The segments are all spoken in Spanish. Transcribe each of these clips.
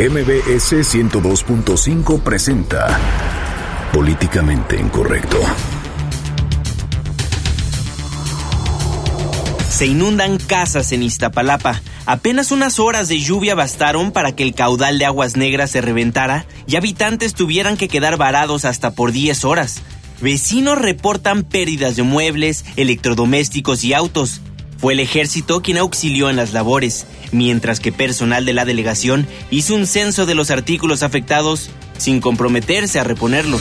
MBS 102.5 presenta Políticamente Incorrecto. Se inundan casas en Iztapalapa. Apenas unas horas de lluvia bastaron para que el caudal de aguas negras se reventara y habitantes tuvieran que quedar varados hasta por 10 horas. Vecinos reportan pérdidas de muebles, electrodomésticos y autos. Fue el ejército quien auxilió en las labores, mientras que personal de la delegación hizo un censo de los artículos afectados sin comprometerse a reponerlos.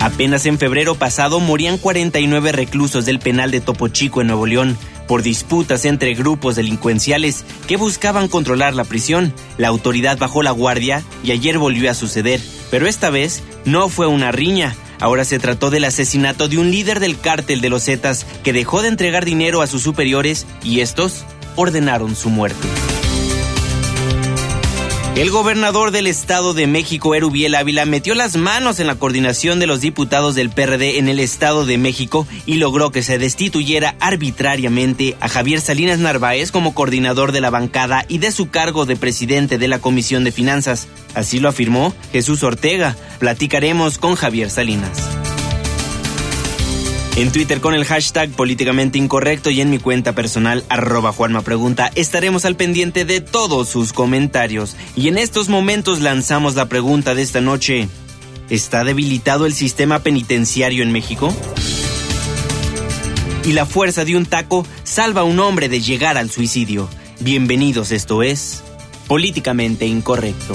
Apenas en febrero pasado morían 49 reclusos del penal de Topo Chico en Nuevo León por disputas entre grupos delincuenciales que buscaban controlar la prisión. La autoridad bajó la guardia y ayer volvió a suceder, pero esta vez no fue una riña, Ahora se trató del asesinato de un líder del cártel de los Zetas que dejó de entregar dinero a sus superiores y estos ordenaron su muerte. El gobernador del Estado de México, Erubiel Ávila, metió las manos en la coordinación de los diputados del PRD en el Estado de México y logró que se destituyera arbitrariamente a Javier Salinas Narváez como coordinador de la bancada y de su cargo de presidente de la Comisión de Finanzas. Así lo afirmó Jesús Ortega. Platicaremos con Javier Salinas en Twitter con el hashtag políticamente incorrecto y en mi cuenta personal arroba Juanma Pregunta. Estaremos al pendiente de todos sus comentarios. Y en estos momentos lanzamos la pregunta de esta noche. ¿Está debilitado el sistema penitenciario en México? Y la fuerza de un taco salva a un hombre de llegar al suicidio. Bienvenidos, esto es Políticamente Incorrecto.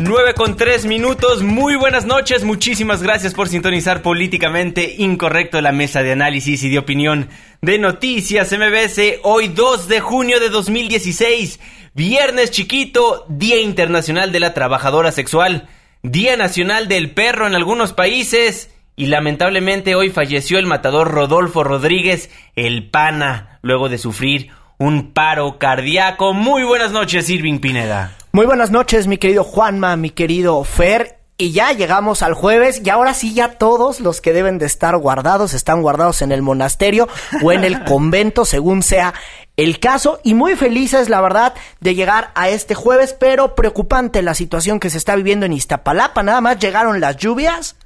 9 con 3 minutos, muy buenas noches, muchísimas gracias por sintonizar políticamente incorrecto la mesa de análisis y de opinión de Noticias MBS, hoy 2 de junio de 2016, viernes chiquito, Día Internacional de la Trabajadora Sexual, Día Nacional del Perro en algunos países y lamentablemente hoy falleció el matador Rodolfo Rodríguez, el pana, luego de sufrir un paro cardíaco. Muy buenas noches, Irving Pineda. Muy buenas noches, mi querido Juanma, mi querido Fer. Y ya llegamos al jueves y ahora sí ya todos los que deben de estar guardados están guardados en el monasterio o en el convento, según sea el caso. Y muy felices, la verdad, de llegar a este jueves, pero preocupante la situación que se está viviendo en Iztapalapa. Nada más llegaron las lluvias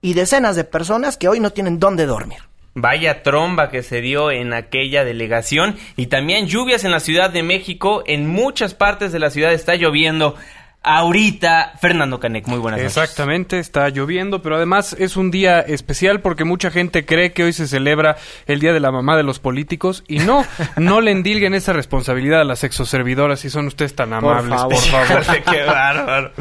y decenas de personas que hoy no tienen dónde dormir. Vaya tromba que se dio en aquella delegación y también lluvias en la Ciudad de México. En muchas partes de la ciudad está lloviendo. Ahorita, Fernando Canek, muy buenas noches. Exactamente, está lloviendo, pero además es un día especial porque mucha gente cree que hoy se celebra el Día de la Mamá de los Políticos y no, no le endilguen esa responsabilidad a las exoservidoras si son ustedes tan amables, por favor. Qué bárbaro,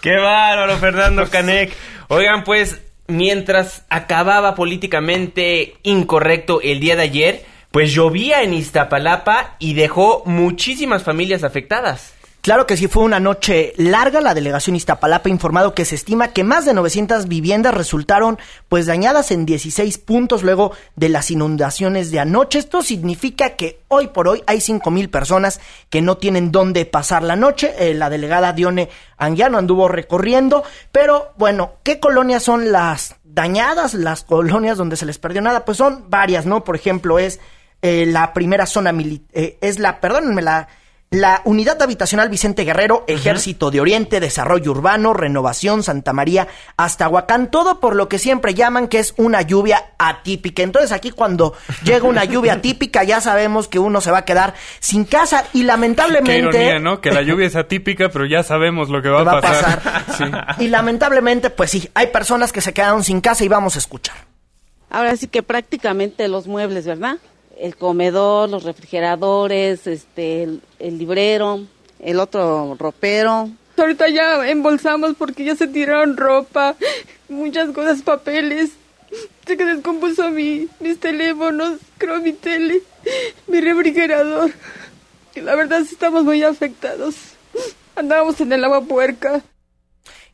qué bárbaro, Fernando Canek. Oigan, pues mientras acababa políticamente incorrecto el día de ayer, pues llovía en Iztapalapa y dejó muchísimas familias afectadas. Claro que sí fue una noche larga. La delegación Iztapalapa ha informado que se estima que más de 900 viviendas resultaron pues dañadas en 16 puntos luego de las inundaciones de anoche. Esto significa que hoy por hoy hay 5 mil personas que no tienen dónde pasar la noche. Eh, la delegada Dione Anguiano anduvo recorriendo, pero bueno, ¿qué colonias son las dañadas? Las colonias donde se les perdió nada, pues son varias, ¿no? Por ejemplo, es eh, la primera zona militar, eh, es la, perdónenme, la la Unidad Habitacional Vicente Guerrero, Ejército de Oriente, Desarrollo Urbano, Renovación, Santa María, hasta Huacán, todo por lo que siempre llaman que es una lluvia atípica. Entonces aquí cuando llega una lluvia atípica ya sabemos que uno se va a quedar sin casa y lamentablemente... Qué ironía, ¿no? Que la lluvia es atípica, pero ya sabemos lo que va, a pasar. Y lamentablemente, pues sí, hay personas que se quedaron sin casa y vamos a escuchar. Ahora sí que prácticamente los muebles, ¿verdad? El comedor, los refrigeradores, este, el, librero, el otro ropero. Ahorita ya embolsamos porque ya se tiraron ropa, muchas cosas, papeles. Se que descompuso mi, mis teléfonos, creo mi tele, mi refrigerador. Y la verdad sí estamos muy afectados. Andábamos en el agua puerca.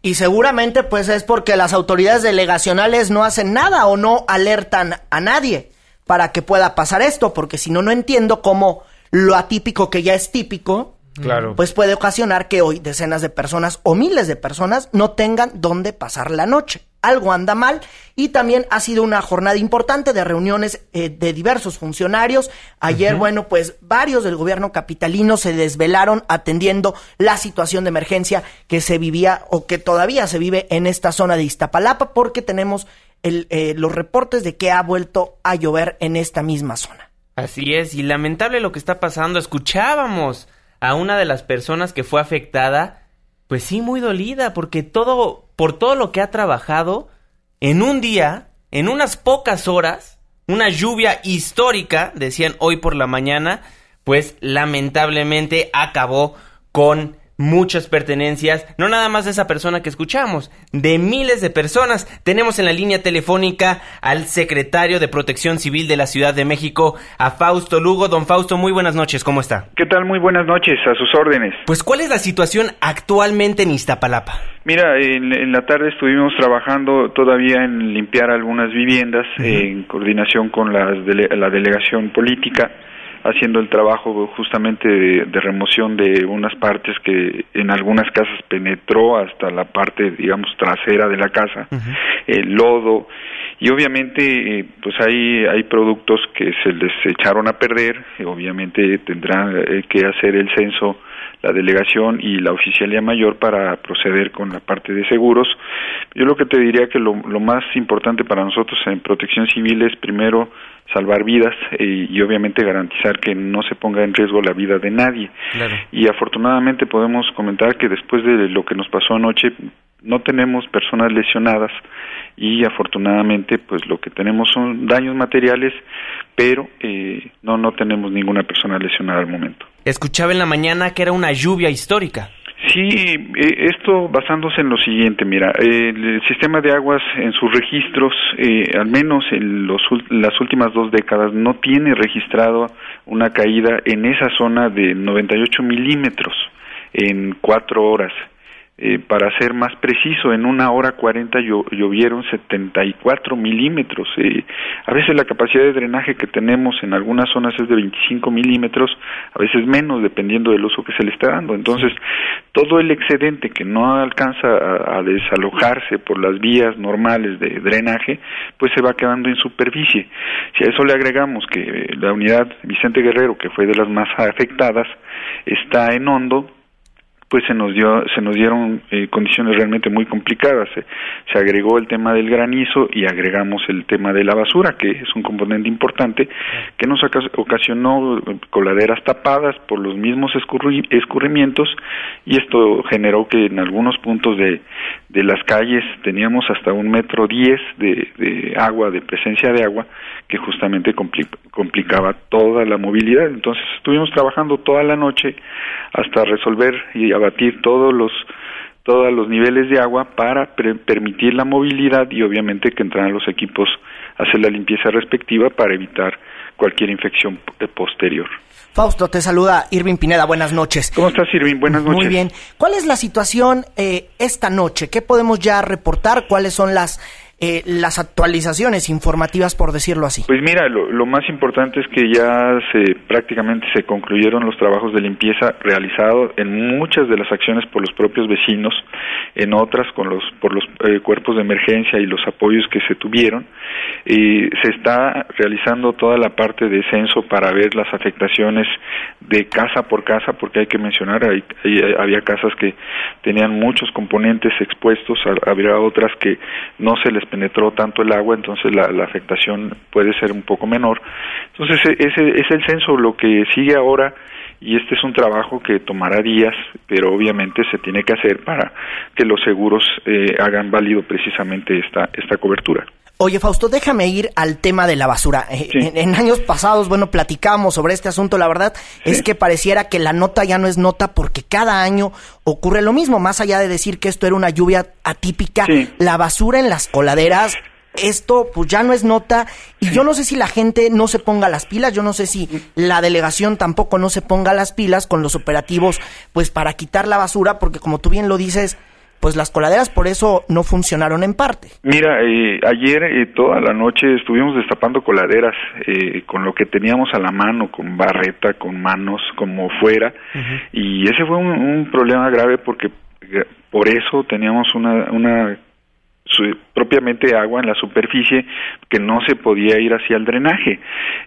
Y seguramente pues es porque las autoridades delegacionales no hacen nada o no alertan a nadie para que pueda pasar esto, porque si no, no entiendo cómo lo atípico que ya es típico, Claro. pues puede ocasionar que hoy decenas de personas o miles de personas no tengan dónde pasar la noche. Algo anda mal y también ha sido una jornada importante de reuniones eh, de diversos funcionarios. Ayer, bueno, pues varios del gobierno capitalino se desvelaron atendiendo la situación de emergencia que se vivía o que todavía se vive en esta zona de Iztapalapa porque tenemos eh, los reportes de que ha vuelto a llover en esta misma zona. Así es, y lamentable lo que está pasando. Escuchábamos a una de las personas que fue afectada, pues sí, muy dolida, porque todo, por todo lo que ha trabajado, en un día, en unas pocas horas, una lluvia histórica, decían hoy por la mañana, pues lamentablemente acabó con muchas pertenencias, no nada más de esa persona que escuchamos, de miles de personas. Tenemos en la línea telefónica al secretario de Protección Civil de la Ciudad de México, a Fausto Lugo. Don Fausto, muy buenas noches, ¿cómo está? ¿Qué tal? Muy buenas noches, a sus órdenes. Pues, ¿cuál es la situación actualmente en Iztapalapa? Mira, en, en la tarde estuvimos trabajando todavía en limpiar algunas viviendas en coordinación con las dele- la delegación política, haciendo el trabajo justamente de, de remoción de unas partes que en algunas casas penetró hasta la parte, digamos, trasera de la casa, el lodo, y obviamente eh, pues hay, hay productos que se les echaron a perder, y obviamente tendrán eh, que hacer el censo la delegación y la oficialía mayor para proceder con la parte de seguros. Yo lo que te diría que lo, lo más importante para nosotros en protección civil es primero salvar vidas eh, y obviamente garantizar que no se ponga en riesgo la vida de nadie. Claro. Y afortunadamente podemos comentar que después de lo que nos pasó anoche no tenemos personas lesionadas y afortunadamente pues lo que tenemos son daños materiales pero eh, no no tenemos ninguna persona lesionada al momento. Escuchaba en la mañana que era una lluvia histórica. Sí, eh, esto basándose en lo siguiente, mira, el, sistema de aguas en sus registros, eh, al menos en los, las últimas dos décadas, no tiene registrado una caída en esa zona de 98 milímetros en cuatro horas. Eh, para ser más preciso, en una hora 40 llo- llovieron 74 milímetros. Eh, a veces la capacidad de drenaje que tenemos en algunas zonas es de 25 milímetros, a veces menos, dependiendo del uso que se le está dando. Entonces, todo el excedente que no alcanza a, desalojarse por las vías normales de drenaje, pues se va quedando en superficie. Si a eso le agregamos que la unidad Vicente Guerrero, que fue de las más afectadas, está en hondo, pues se nos dio se nos dieron eh, condiciones realmente muy complicadas. Se, se agregó el tema del granizo y agregamos el tema de la basura que es un componente importante que nos ocas- ocasionó eh, coladeras tapadas por los mismos escurri- escurrimientos y esto generó que en algunos puntos de, de las calles teníamos hasta un metro diez de, de agua de presencia de agua que justamente compli- complicaba toda la movilidad. Entonces estuvimos trabajando toda la noche hasta resolver y abatir todos los todos los niveles de agua para permitir la movilidad y obviamente que entraran los equipos a hacer la limpieza respectiva para evitar cualquier infección posterior. Fausto, te saluda Irving Pineda, buenas noches. ¿Cómo estás, Irving? Buenas noches. Muy bien. ¿Cuál es la situación eh, esta noche? ¿Qué podemos ya reportar? ¿Cuáles son las, eh, las actualizaciones informativas, por decirlo así? Pues mira, lo, más importante es que ya se prácticamente se concluyeron los trabajos de limpieza realizados en muchas de las acciones por los propios vecinos, en otras con los por los eh, cuerpos de emergencia y los apoyos que se tuvieron. Y se está realizando toda la parte de censo para ver las afectaciones de casa por casa, porque hay que mencionar, hay, había casas que tenían muchos componentes expuestos, había otras que no se les penetró tanto el agua, entonces la, afectación puede ser un poco menor. Entonces e- ese es el censo, lo que sigue ahora y este es un trabajo que tomará días, pero obviamente se tiene que hacer para que los seguros eh, hagan válido precisamente esta esta cobertura. Oye, Fausto, déjame ir al tema de la basura. Eh, Sí. En, en años pasados, bueno, platicamos sobre este asunto. La verdad es que pareciera que la nota ya no es nota porque cada año ocurre lo mismo. Más allá de decir que esto era una lluvia atípica, Sí. la basura en las coladeras esto pues ya no es nota y yo no sé si la gente no se ponga las pilas, yo no sé si la delegación tampoco no se ponga las pilas con los operativos pues para quitar la basura, porque como tú bien lo dices, pues las coladeras por eso no funcionaron en parte. Mira, eh, ayer eh, toda la noche estuvimos destapando coladeras eh, con lo que teníamos a la mano, con barreta, con manos, como fuera, y ese fue un, problema grave porque por eso teníamos una, una propiamente agua en la superficie que no se podía ir hacia el drenaje.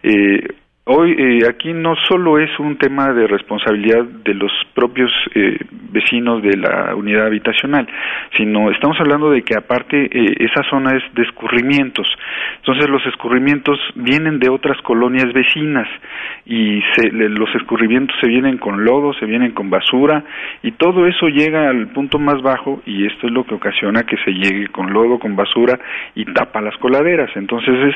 Eh, Hoy eh, aquí no solo es un tema de responsabilidad de los propios eh, vecinos de la unidad habitacional, sino estamos hablando de que aparte eh, esa zona es de escurrimientos. Entonces los escurrimientos vienen de otras colonias vecinas y se, los escurrimientos se vienen con lodo, se vienen con basura y todo eso llega al punto más bajo y esto es lo que ocasiona que se llegue con lodo, con basura y tapa las coladeras. Entonces es,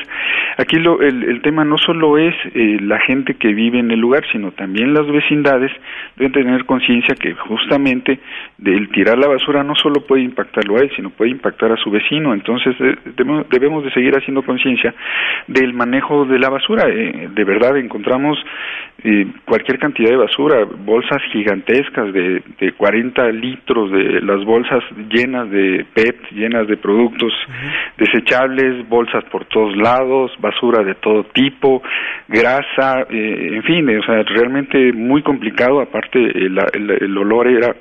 aquí lo, el, el tema no solo es la gente que vive en el lugar, sino también las vecindades deben tener conciencia que justamente el tirar la basura no solo puede impactarlo a él, sino puede impactar a su vecino. Entonces debemos de seguir haciendo conciencia del manejo de la basura. Eh, de verdad encontramos eh, cualquier cantidad de basura, bolsas gigantescas de, de 40 litros, de las bolsas llenas de PET, llenas de productos desechables, bolsas por todos lados, basura de todo tipo, grasa eh, en fin, o sea, realmente muy complicado, aparte el, el olor era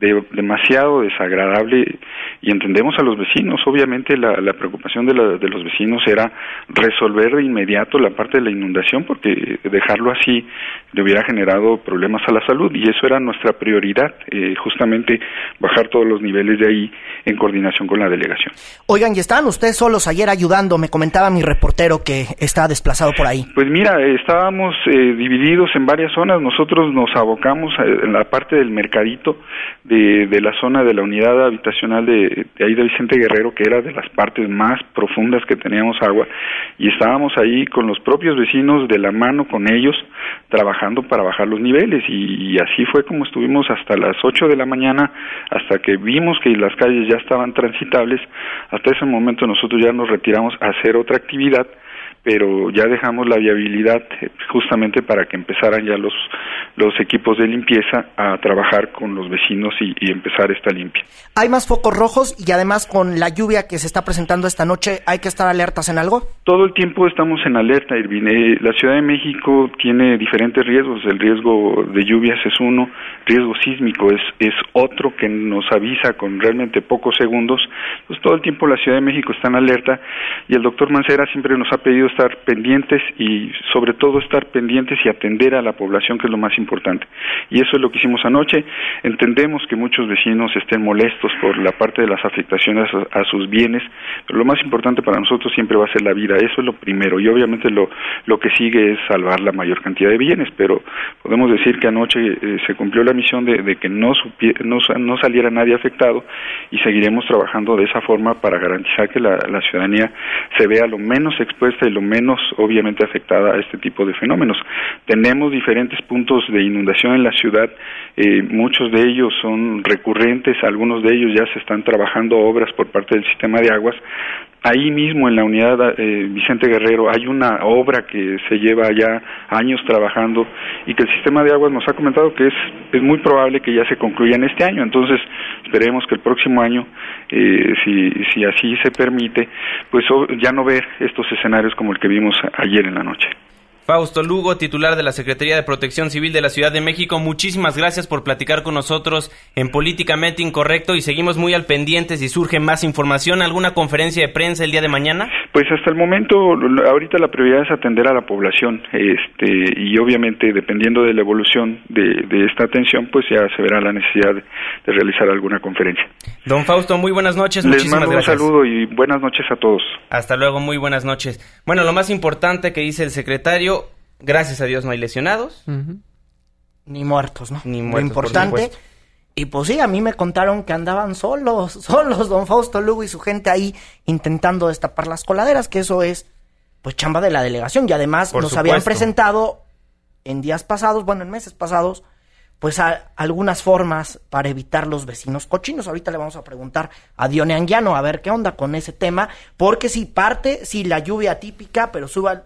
de, demasiado desagradable y entendemos a los vecinos. Obviamente la, la preocupación de, la, de, los vecinos era resolver de inmediato la parte de la inundación porque dejarlo así le hubiera generado problemas a la salud y eso era nuestra prioridad, eh, justamente bajar todos los niveles de ahí en coordinación con la delegación. Oigan, y estaban ustedes solos ayer ayudando, me comentaba mi reportero que está desplazado por ahí. Pues mira, estábamos eh, divididos en varias zonas, nosotros nos abocamos en la parte del mercadito, de, la zona de la unidad habitacional de, ahí de Vicente Guerrero, que era de las partes más profundas que teníamos agua, y estábamos ahí con los propios vecinos de la mano con ellos, trabajando para bajar los niveles, y, así fue como estuvimos hasta las 8 de la mañana, hasta que vimos que las calles ya estaban transitables, hasta ese momento nosotros ya nos retiramos a hacer otra actividad, pero ya dejamos la viabilidad eh, justamente para que empezaran ya los, los equipos de limpieza a trabajar con los vecinos y, empezar esta limpia. ¿Hay más focos rojos y además con la lluvia que se está presentando esta noche hay que estar alertas en algo? Todo el tiempo estamos en alerta, Irvine. Eh, la Ciudad de México tiene diferentes riesgos. El riesgo de lluvias es uno, riesgo sísmico es, es otro que nos avisa con realmente pocos segundos. Pues todo el tiempo la Ciudad de México está en alerta y el doctor Mancera siempre nos ha pedido estar pendientes y sobre todo estar pendientes y atender a la población, que es lo más importante. Y eso es lo que hicimos anoche. Entendemos que muchos vecinos estén molestos por la parte de las afectaciones a, sus bienes, pero lo más importante para nosotros siempre va a ser la vida. Eso es lo primero. Y obviamente lo, lo que sigue es salvar la mayor cantidad de bienes, pero podemos decir que anoche eh, se cumplió la misión de, que no, no, no, saliera nadie afectado y seguiremos trabajando de esa forma para garantizar que la, ciudadanía se vea lo menos expuesta y lo menos obviamente afectada a este tipo de fenómenos. Tenemos diferentes puntos de inundación en la ciudad, eh, muchos de ellos son recurrentes, algunos de ellos ya se están trabajando obras por parte del sistema de aguas, ahí mismo en la unidad eh, Vicente Guerrero hay una obra que se lleva ya años trabajando y que el sistema de aguas nos ha comentado que es, es muy probable que ya se concluya en este año. Entonces esperemos que el próximo año, eh, si, si así se permite, pues ya no ver estos escenarios como el que vimos ayer en la noche. Fausto Lugo, titular de la Secretaría de Protección Civil de la Ciudad de México, muchísimas gracias por platicar con nosotros en Políticamente Incorrecto y seguimos muy al pendiente si surge más información. ¿Alguna conferencia de prensa el día de mañana? Pues hasta el momento, ahorita la prioridad es atender a la población este, y obviamente dependiendo de la evolución de, esta atención, pues ya se verá la necesidad de, realizar alguna conferencia. Don Fausto, muy buenas noches. Les mando un saludo y buenas noches a todos. Hasta luego, muy buenas noches. Bueno, lo más importante que dice el secretario Gracias a Dios no hay lesionados. Ni muertos, ¿no? Ni muertos. Lo importante. Y pues sí, a mí me contaron que andaban solos, solos, don Fausto Lugo y su gente ahí intentando destapar las coladeras, que eso es, pues, chamba de la delegación. Y además nos habían presentado en días pasados, bueno, en meses pasados, pues algunas formas para evitar los vecinos cochinos. Ahorita le vamos a preguntar a Dione Anguiano a ver qué onda con ese tema, porque si parte, si la lluvia típica, pero suba,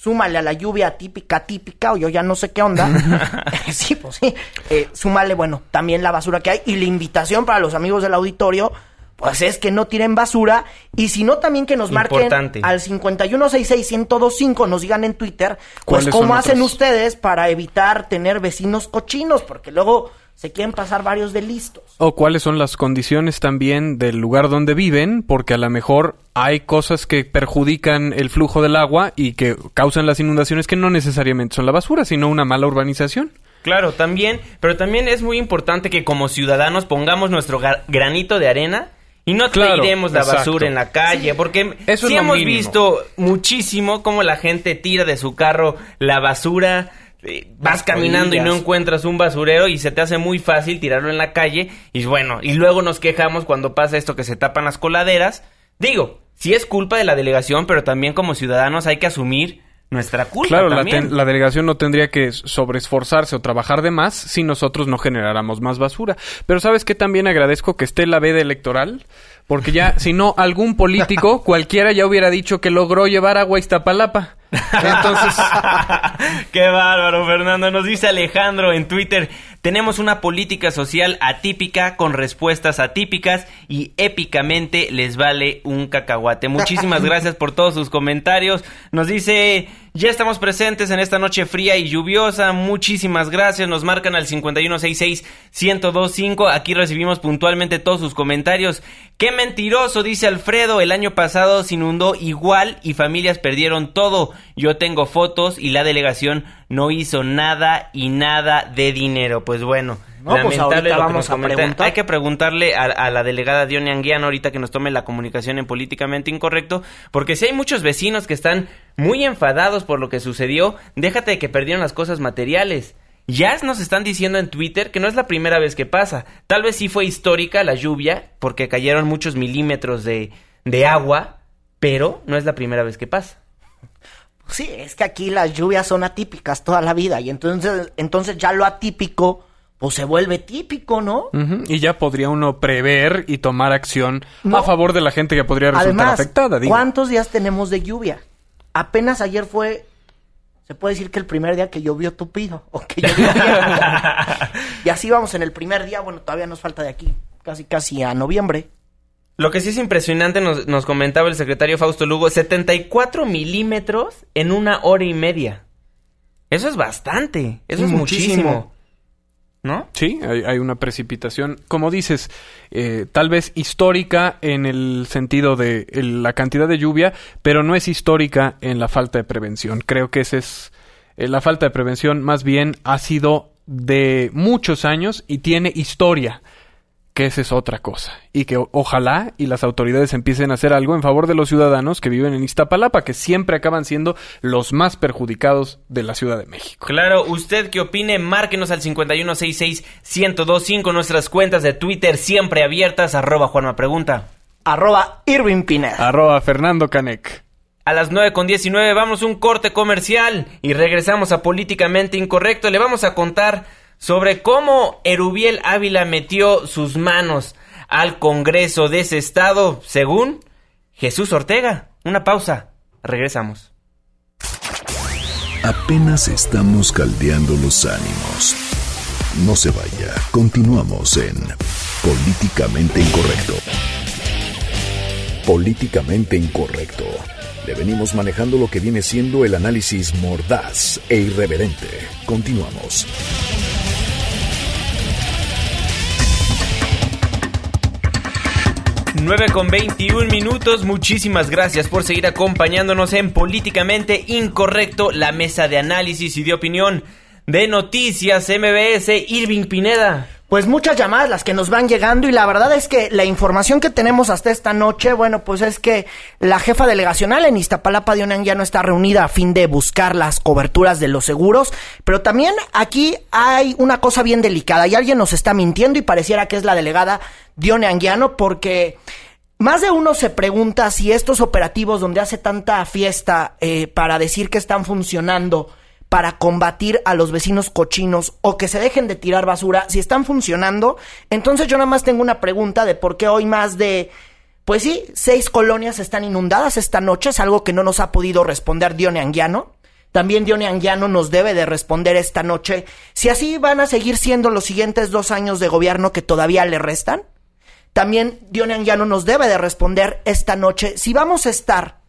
súmale a la lluvia típica, típica, o yo ya no sé qué onda. sí, pues sí. Eh, súmale, bueno, también la basura que hay y la invitación para los amigos del auditorio pues es que no tiren basura y si no también que nos marquen al 5166125 nos digan en Twitter pues cómo hacen ustedes para evitar tener vecinos cochinos porque luego se quieren pasar varios de listos. O cuáles son las condiciones también del lugar donde viven, porque a lo mejor hay cosas que perjudican el flujo del agua y que causan las inundaciones que no necesariamente son la basura, sino una mala urbanización. Claro, también, pero también es muy importante que como ciudadanos pongamos nuestro granito de arena y no tiremos la basura en la calle, porque sí hemos visto muchísimo cómo la gente tira de su carro la basura. Eh, vas caminando y no encuentras un basurero y se te hace muy fácil tirarlo en la calle y bueno, y luego nos quejamos cuando pasa esto que se tapan las coladeras. Digo, sí es culpa de la delegación, pero también como ciudadanos hay que asumir nuestra culpa. Claro, La, delegación no tendría que sobreesforzarse o trabajar de más si nosotros no generáramos más basura. Pero sabes que también agradezco que esté la veda electoral, porque ya, si no, algún político, cualquiera ya hubiera dicho que logró llevar agua a Iztapalapa. Entonces. Qué bárbaro, Fernando. Nos dice Alejandro en Twitter. Tenemos una política social atípica con respuestas atípicas y épicamente les vale un cacahuate. Muchísimas gracias por todos sus comentarios. Nos dice, ya estamos presentes en esta noche fría y lluviosa. Muchísimas gracias. Nos marcan al 5166-1025. Aquí recibimos puntualmente todos sus comentarios. Qué mentiroso, dice Alfredo. El año pasado se inundó igual y familias perdieron todo. Yo tengo fotos y la delegación no hizo nada y nada de dinero. Pues bueno, no, pues lamentable vamos a preguntar. Hay que preguntarle a, la delegada Dione Anguiano ahorita que nos tome la comunicación en políticamente incorrecto, porque si hay muchos vecinos que están muy enfadados por lo que sucedió, déjate de que perdieron las cosas materiales. Ya nos están diciendo en Twitter que no es la primera vez que pasa. Tal vez sí fue histórica la lluvia, porque cayeron muchos milímetros de, de agua, pero no es la primera vez que pasa. Sí, es que aquí las lluvias son atípicas toda la vida y entonces, entonces ya lo atípico pues se vuelve típico, ¿no? Y ya podría uno prever y tomar acción a favor de la gente que podría resultar afectada. ¿Cuántos días tenemos de lluvia? Apenas ayer fue, se puede decir que el primer día que llovió tupido o que llovió y así vamos en el primer día, bueno, todavía nos falta de aquí, casi casi a noviembre. Lo que sí es impresionante, nos, nos comentaba el secretario Fausto Lugo, 74 milímetros en una hora y media. Eso es bastante, eso es muchísimo. ¿No? Sí, hay, una precipitación, como dices, eh, tal vez histórica en el sentido de la cantidad de lluvia, pero no es histórica en la falta de prevención. Creo que esa es eh, la falta de prevención, más bien ha sido de muchos años y tiene historia que esa es otra cosa. Y que ojalá y las autoridades empiecen a hacer algo en favor de los ciudadanos que viven en Iztapalapa, que siempre acaban siendo los más perjudicados de la Ciudad de México. Claro, usted que opine, márquenos al 5166-1025, nuestras cuentas de Twitter siempre abiertas, arroba Juanma Pregunta. Arroba Irving Pineda. Arroba Fernando Canec. A las 9 con 19 vamos a un corte comercial y regresamos a Políticamente Incorrecto. Le vamos a contar sobre cómo Erubiel Ávila metió sus manos al Congreso de ese estado, según Jesús Ortega. Una pausa, regresamos. Apenas estamos caldeando los ánimos. No se vaya, continuamos en Políticamente Incorrecto. Políticamente Incorrecto. Le venimos manejando lo que viene siendo el análisis mordaz e irreverente. Continuamos. 9 con 21 minutos. Muchísimas gracias por seguir acompañándonos en Políticamente Incorrecto, la mesa de análisis y de opinión de Noticias MBS. Irving Pineda. Pues muchas llamadas las que nos van llegando y la verdad es que la información que tenemos hasta esta noche, bueno, pues es que la jefa delegacional en Iztapalapa de Onan ya no está reunida a fin de buscar las coberturas de los seguros, pero también aquí hay una cosa bien delicada y alguien nos está mintiendo y pareciera que es la delegada Dione Anguiano porque más de uno se pregunta si estos operativos donde hace tanta fiesta eh, para decir que están funcionando para combatir a los vecinos cochinos o que se dejen de tirar basura, si están funcionando, entonces yo nada más tengo una pregunta de por qué hoy más de pues sí, seis colonias están inundadas esta noche, es algo que no nos ha podido responder Dione Anguiano. También Dione Anguiano nos debe de responder esta noche si así van a seguir siendo los siguientes dos años de gobierno que todavía le restan. También Dione Anguiano nos debe de responder esta noche si vamos a estar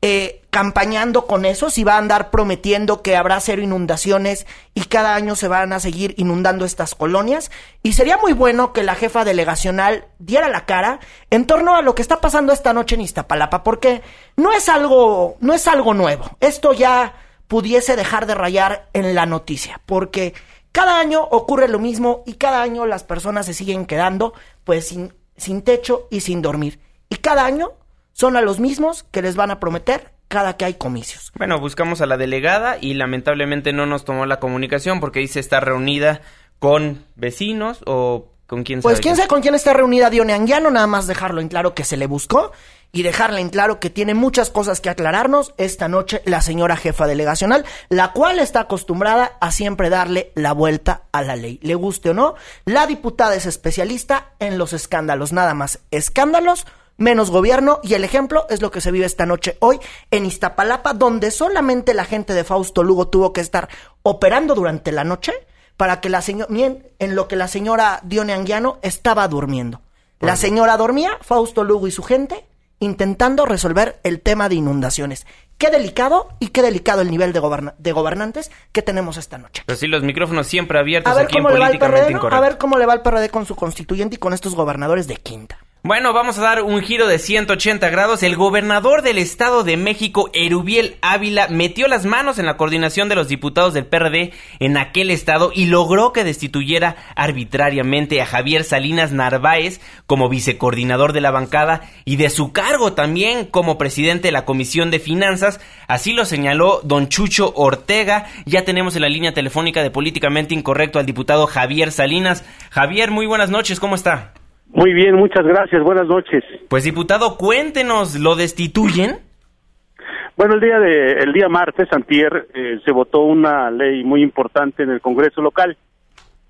eh, campañando con eso, si va a andar prometiendo que habrá cero inundaciones y cada año se van a seguir inundando estas colonias. Y sería muy bueno que la jefa delegacional diera la cara en torno a lo que está pasando esta noche en Iztapalapa, porque no es algo, no es algo nuevo. Esto ya pudiese dejar de rayar en la noticia, porque cada año ocurre lo mismo y cada año las personas se siguen quedando pues sin, sin techo y sin dormir. Y cada año son a los mismos que les van a prometer cada que hay comicios. Bueno, buscamos a la delegada y lamentablemente no nos tomó la comunicación porque dice estar reunida con vecinos o con quién pues sabe. Pues quién sabe con quién está reunida Dione Anguiano, nada más dejarlo en claro que se le buscó y dejarle en claro que tiene muchas cosas que aclararnos esta noche la señora jefa delegacional, la cual está acostumbrada a siempre darle la vuelta a la ley. Le guste o no, la diputada es especialista en los escándalos, nada más escándalos menos gobierno y el ejemplo es lo que se vive esta noche hoy en Iztapalapa, donde solamente la gente de Fausto Lugo tuvo que estar operando durante la noche para que la señora, en lo que la señora Dione Anguiano estaba durmiendo. La señora dormía, Fausto Lugo y su gente intentando resolver el tema de inundaciones. Qué delicado y qué delicado el nivel de, de gobernantes que tenemos esta noche. Pues sí, los micrófonos siempre abiertos a ver aquí cómo en le va el Políticamente PRD, ¿no? A ver cómo le va el PRD con su constituyente y con estos gobernadores de quinta. Bueno, vamos a dar un giro de 180 grados. El gobernador del Estado de México, Erubiel Ávila, metió las manos en la coordinación de los diputados del PRD en aquel estado y logró que destituyera arbitrariamente a Javier Salinas Narváez como vicecoordinador de la bancada y de su cargo también como presidente de la Comisión de Finanzas. Así lo señaló don Chucho Ortega. Ya tenemos en la línea telefónica de Políticamente Incorrecto al diputado Javier Salinas. Javier, muy buenas noches, ¿cómo está? Muy bien, muchas gracias. Buenas noches. Pues diputado, cuéntenos, ¿lo destituyen? Bueno, el día de el día martes, antier, eh, se votó una ley muy importante en el Congreso local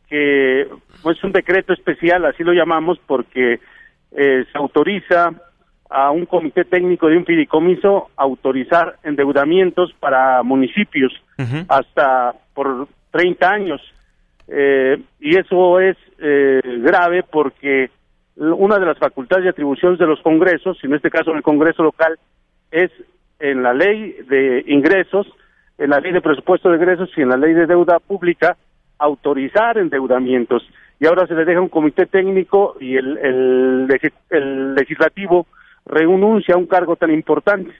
que es pues, un decreto especial, así lo llamamos, porque eh, se autoriza a un comité técnico de un fideicomiso autorizar endeudamientos para municipios hasta por 30 años. Eh, y eso es grave porque una de las facultades y atribuciones de los congresos, en este caso en el Congreso local, es en la ley de ingresos, en la ley de presupuesto de ingresos y en la ley de deuda pública, autorizar endeudamientos. Y ahora se le deja un comité técnico y el, el, legislativo renuncia a un cargo tan importante.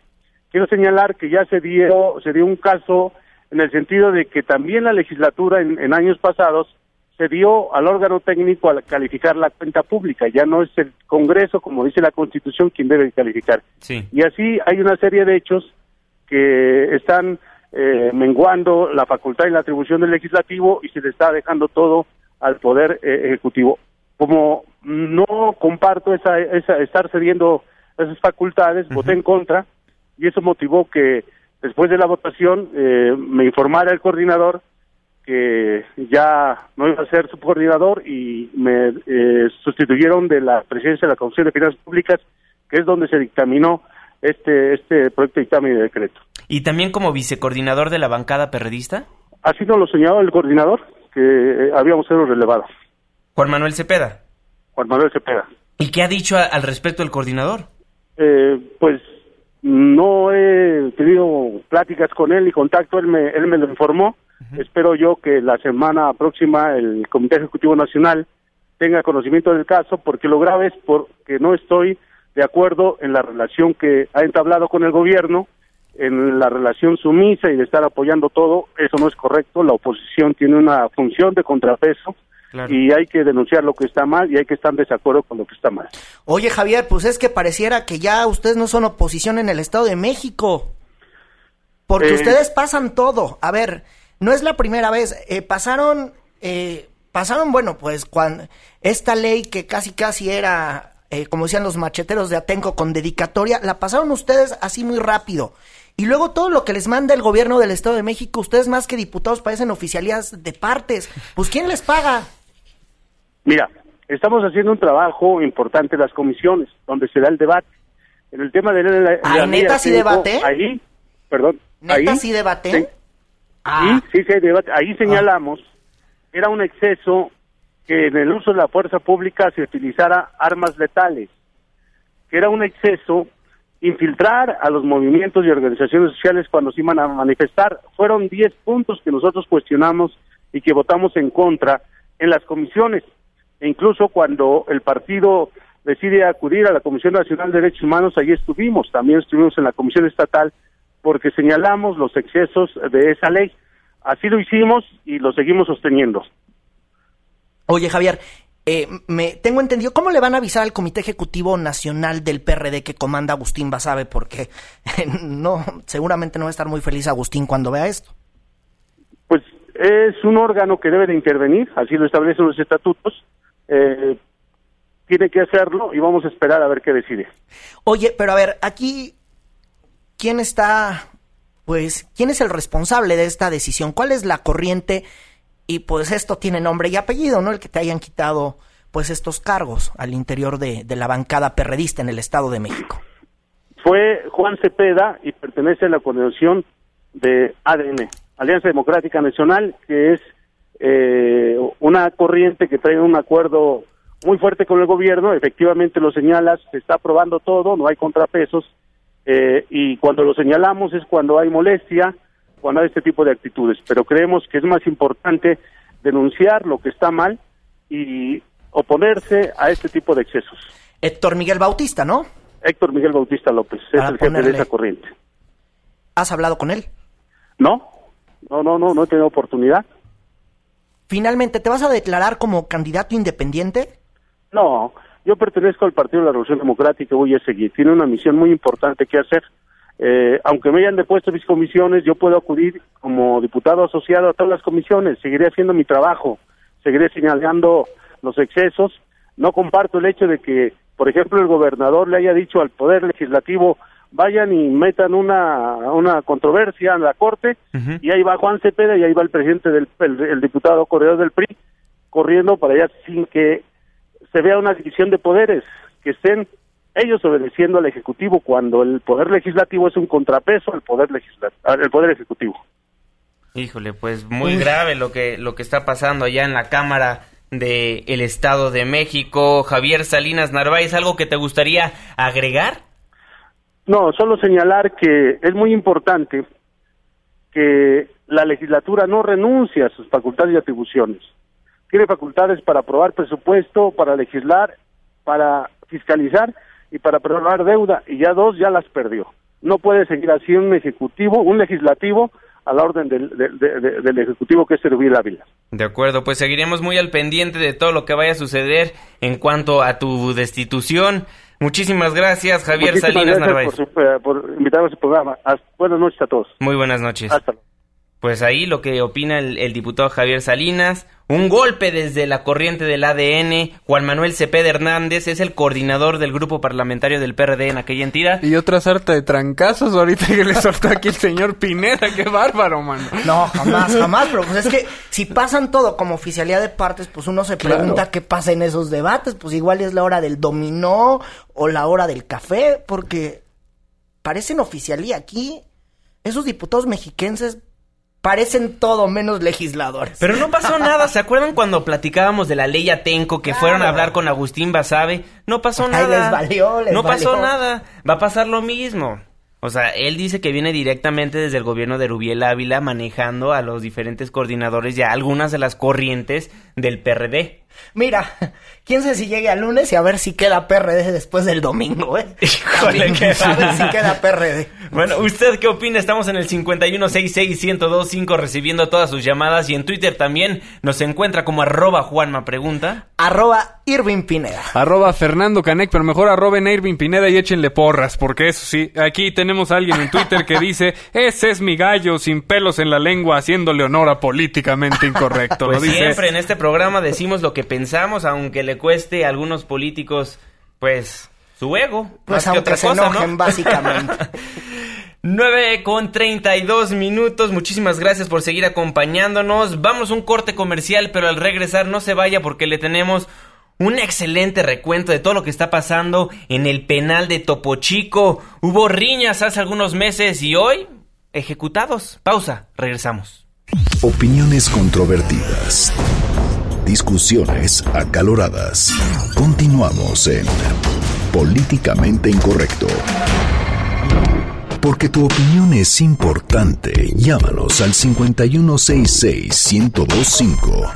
Quiero señalar que ya se dio, se dio un caso en el sentido de que también la legislatura en años pasados se dio al órgano técnico al calificar la cuenta pública, ya no es el Congreso, como dice la Constitución, quien debe calificar. Y así hay una serie de hechos que están eh, menguando la facultad y la atribución del legislativo y se le está dejando todo al Poder eh, Ejecutivo. Como no comparto esa, esa estar cediendo esas facultades, voté en contra y eso motivó que después de la votación eh, me informara el coordinador que ya no iba a ser subcoordinador y me eh, sustituyeron de la presidencia de la Comisión de Finanzas Públicas, que es donde se dictaminó este este proyecto de dictamen de decreto. ¿Y también como vicecoordinador de la bancada perredista? Así nos lo señaló el coordinador, que eh, habíamos sido relevados. Juan Manuel Cepeda. Juan Manuel Cepeda. ¿Y qué ha dicho al respecto el coordinador? Eh, pues no he tenido pláticas con él ni contacto, él me, él me lo informó Espero yo que la semana próxima el Comité Ejecutivo Nacional tenga conocimiento del caso, porque lo grave es porque no estoy de acuerdo en la relación que ha entablado con el gobierno, en la relación sumisa y de estar apoyando todo, eso no es correcto, la oposición tiene una función de contrapeso y hay que denunciar lo que está mal y hay que estar en desacuerdo con lo que está mal. Oye Javier, pues es que pareciera que ya ustedes no son oposición en el Estado de México, porque eh, ustedes pasan todo. A ver, no es la primera vez. Eh, pasaron, eh, pasaron, bueno, pues cuando esta ley que casi casi era, eh, como decían los macheteros de Atenco, con dedicatoria, la pasaron ustedes así muy rápido. y luego todo lo que les manda el gobierno del Estado de México, ustedes más que diputados parecen oficialías de partes. Pues ¿quién les paga? Mira, estamos haciendo un trabajo importante en las comisiones, donde se da el debate. En el tema de la, la, ¿Ay, la neta ley sí debate? Ahí, perdón. ¿Neta ahí, sí debate? Sí, Ah. sí, sí debate. Ahí señalamos que era un exceso que en el uso de la fuerza pública se utilizara armas letales, que era un exceso infiltrar a los movimientos y organizaciones sociales cuando se iban a manifestar. Fueron 10 puntos que nosotros cuestionamos y que votamos en contra en las comisiones. E incluso cuando el partido decide acudir a la Comisión Nacional de Derechos Humanos, ahí estuvimos, también estuvimos en la Comisión Estatal porque señalamos los excesos de esa ley. Así lo hicimos y lo seguimos sosteniendo. Oye, Javier, eh, me tengo entendido, ¿cómo le van a avisar al Comité Ejecutivo Nacional del PRD que comanda Agustín Basabe? Porque no, seguramente no va a estar muy feliz Agustín cuando vea esto. Pues es un órgano que debe de intervenir, así lo establecen los estatutos. Eh, tiene que hacerlo y vamos a esperar a ver qué decide. Oye, pero a ver, aquí, ¿quién está, pues, quién es el responsable de esta decisión? ¿Cuál es la corriente? Y pues esto tiene nombre y apellido, ¿no? El que te hayan quitado, pues, estos cargos al interior de, la bancada perredista en el Estado de México. Fue Juan Cepeda y pertenece a la coordinación de ADN, Alianza Democrática Nacional, que es eh, una corriente que trae un acuerdo muy fuerte con el gobierno, efectivamente lo señalas, se está aprobando todo, no hay contrapesos, eh, y cuando lo señalamos es cuando hay molestia, cuando hay este tipo de actitudes, pero creemos que es más importante denunciar lo que está mal y oponerse a este tipo de excesos. Héctor Miguel Bautista, ¿no? Héctor Miguel Bautista López es Para el jefe de esa corriente. ¿Has hablado con él? ¿No? No, no, no, no he tenido oportunidad. Finalmente, ¿te vas a declarar como candidato independiente? No, yo pertenezco al Partido de la Revolución Democrática y voy a seguir. Tiene una misión muy importante que hacer. Eh, aunque me hayan depuesto mis comisiones, yo puedo acudir como diputado asociado a todas las comisiones. Seguiré haciendo mi trabajo, seguiré señalando los excesos. No comparto el hecho de que, por ejemplo, el gobernador le haya dicho al Poder Legislativo vayan y metan una, una controversia en la Corte y ahí va Juan Cepeda y ahí va el presidente del el, el diputado corredor del PRI corriendo para allá sin que se vea una división de poderes, que estén ellos obedeciendo al Ejecutivo cuando el Poder Legislativo es un contrapeso al Poder, al poder Ejecutivo. Híjole, pues muy grave lo que, lo que está pasando allá en la Cámara del el Estado de México. Javier Salinas Narváez, ¿algo que te gustaría agregar? No, solo señalar que es muy importante que la legislatura no renuncie a sus facultades y atribuciones. Tiene facultades para aprobar presupuesto, para legislar, para fiscalizar y para prorrogar deuda, y ya dos ya las perdió. No puede seguir así un ejecutivo, un legislativo a la orden del, del- de- de- del ejecutivo que es Servil Ávila. De acuerdo, pues seguiremos muy al pendiente de todo lo que vaya a suceder en cuanto a tu destitución. Muchísimas gracias, Javier Muchísimas Salinas gracias Narváez. por, su- eh, por invitarme a su programa. Hasta- buenas noches a todos. Muy buenas noches. Hasta luego. Pues ahí lo que opina el, el diputado Javier Salinas. Un golpe desde la corriente del ADN. Juan Manuel Cepeda Hernández es el coordinador del grupo parlamentario del PRD en aquella entidad. Y otra sarta de trancazos ahorita que le soltó aquí el señor Pineda. ¡Qué bárbaro, mano! No, jamás, jamás, pero pues es que si pasan todo como oficialidad de partes, pues uno se pregunta qué pasa en esos debates, pues igual es la hora del dominó o la hora del café, porque parecen oficialía aquí. Esos diputados mexiquenses parecen todo menos legisladores. Pero no pasó nada. ¿Se acuerdan cuando platicábamos de la ley Atenco que Claro. fueron a hablar con Agustín Basabe? No pasó Ay, nada. les valió, les no pasó nada. Va a pasar lo mismo. O sea, él dice que viene directamente desde el gobierno de Rubiel Ávila manejando a los diferentes coordinadores y a algunas de las corrientes del PRD. Mira, quién sabe si llegue al lunes y a ver si queda PRD después del domingo, ¿eh? Híjole, a ver si queda PRD. Bueno, ¿usted qué opina? Estamos en el 51661025 recibiendo todas sus llamadas y en Twitter también nos encuentra como arroba Juanma Pregunta. Arroba Irving Pineda. Arroba Fernando Canec, pero mejor arroben a Irving Pineda y échenle porras, porque eso sí, aquí tenemos a alguien en Twitter que dice, ese es mi gallo sin pelos en la lengua haciéndole honor a políticamente incorrecto. Pues Lo dice siempre en este programa decimos lo que pensamos, aunque le cueste a algunos políticos, pues, su ego. Pues más que aunque otra se cosa, enojen, ¿no? básicamente. 9 con 32 minutos. Muchísimas gracias por seguir acompañándonos. Vamos a un corte comercial, pero al regresar no se vaya porque le tenemos un excelente recuento de todo lo que está pasando en el penal de Topo Chico. Hubo riñas hace algunos meses y hoy ejecutados. Pausa, regresamos. Opiniones controvertidas. Discusiones acaloradas. Continuamos en Políticamente Incorrecto. Porque tu opinión es importante, llámanos al 5166-1025.